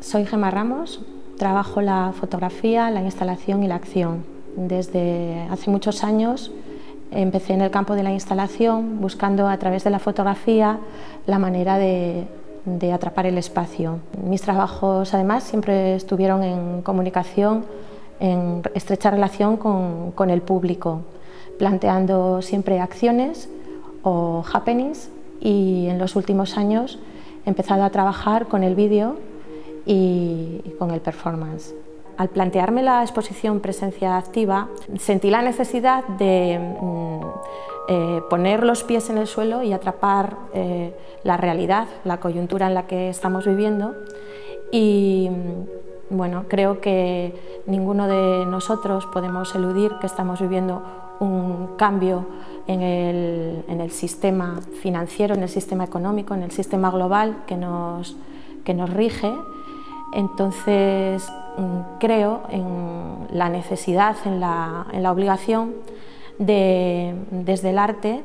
Soy Gemma Ramos, trabajo la fotografía, la instalación y la acción. Desde hace muchos años empecé en el campo de la instalación buscando a través de la fotografía la manera de, atrapar el espacio. Mis trabajos además siempre estuvieron en comunicación, en estrecha relación con, el público, planteando siempre acciones o happenings y en los últimos años he empezado a trabajar con el vídeo y, con el performance. Al plantearme la exposición Presencia Activa, sentí la necesidad de mm, eh, poner los pies en el suelo y atrapar eh, la realidad, la coyuntura en la que estamos viviendo. Y mm, bueno, creo que ninguno de nosotros podemos eludir que estamos viviendo un cambio en el, en el sistema financiero, en el sistema económico, en el sistema global que nos, que nos rige entonces mm, creo en la necesidad, en la, obligación de, desde el arte,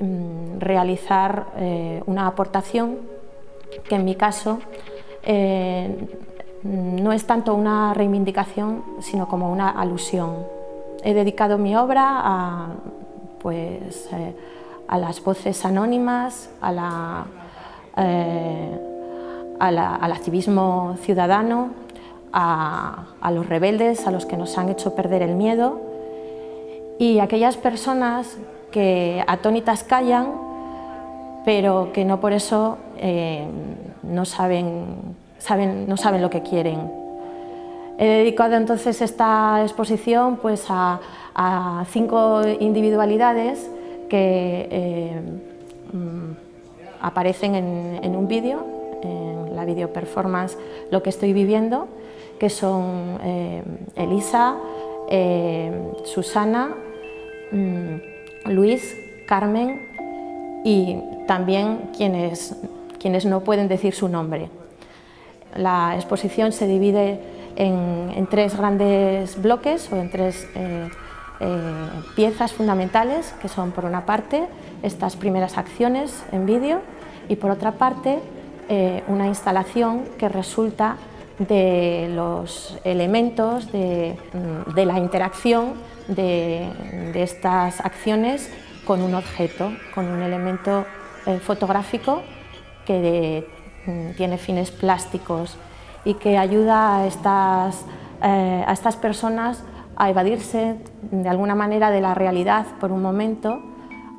mm, realizar eh, una aportación que en mi caso eh, no es tanto una reivindicación, sino como una alusión. He dedicado mi obra a, pues, eh, a las voces anónimas, a la al activismo ciudadano, a, los rebeldes, a los que nos han hecho perder el miedo y a aquellas personas que atónitas callan, pero que no por eso eh, no, saben, saben, no saben lo que quieren. He dedicado entonces esta exposición pues, a, cinco individualidades que eh, mm, aparecen en un vídeo en la video performance lo que estoy viviendo, que son eh, Elisa, eh, Susana, mm, Luis, Carmen y también quienes, quienes no pueden decir su nombre. La exposición se divide en, tres grandes bloques o en tres eh, piezas fundamentales, que son por una parte estas primeras acciones en vídeo y por otra parte eh, una instalación que resulta de los elementos de, mm, la interacción de, estas acciones con un objeto, con un elemento eh, fotográfico que mm, tiene fines plásticos y que ayuda a estas, eh, a estas personas a evadirse de alguna manera de la realidad por un momento,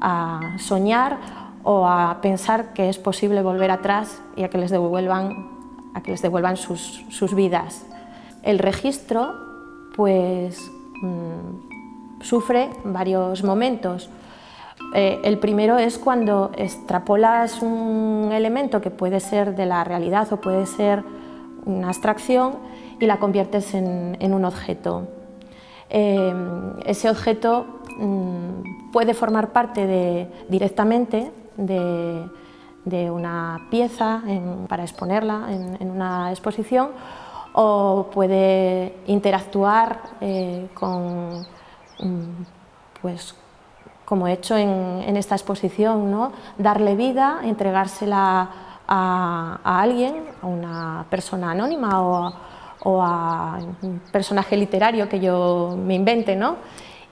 a soñar o a pensar que es posible volver atrás y a que les devuelvan, a que les devuelvan sus, sus vidas. El registro pues, mm, sufre varios momentos. Eh, el primero es cuando extrapolas un elemento que puede ser de la realidad o puede ser una abstracción y la conviertes en, un objeto. Eh, ese objeto mm, puede formar parte directamente de, una pieza para exponerla en, una exposición o puede interactuar eh, con, mm, pues, como he hecho en, esta exposición, darle vida, entregársela a, alguien, a una persona anónima o, a un personaje literario que yo me invente, ¿no?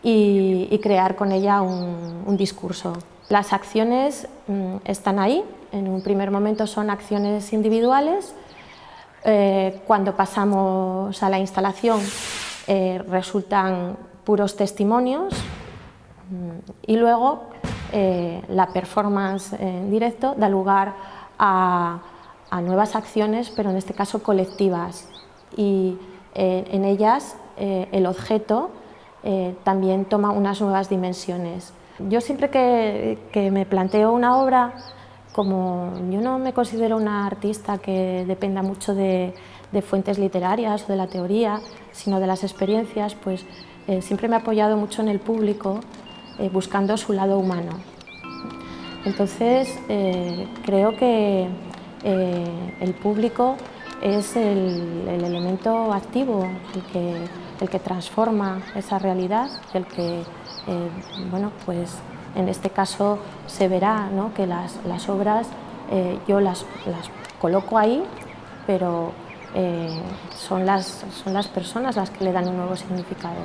y, crear con ella un discurso. Las acciones mm, están ahí, en un primer momento son acciones individuales, eh, cuando pasamos a la instalación eh, resultan puros testimonios mm, y luego eh, la performance en directo da lugar a, nuevas acciones, pero en este caso colectivas y en ellas el objeto también toma unas nuevas dimensiones. Yo siempre que, me planteo una obra, como yo no me considero una artista que dependa mucho de, fuentes literarias o de la teoría, sino de las experiencias, pues eh, siempre me he apoyado mucho en el público, eh, buscando su lado humano. Entonces, eh, creo que el público es el, elemento activo, el que, el que transforma esa realidad, el que eh, bueno, pues En este caso se verá ¿no? que las, las obras eh, yo las, las, coloco ahí, pero eh, son, las, son las personas las que le dan un nuevo significado.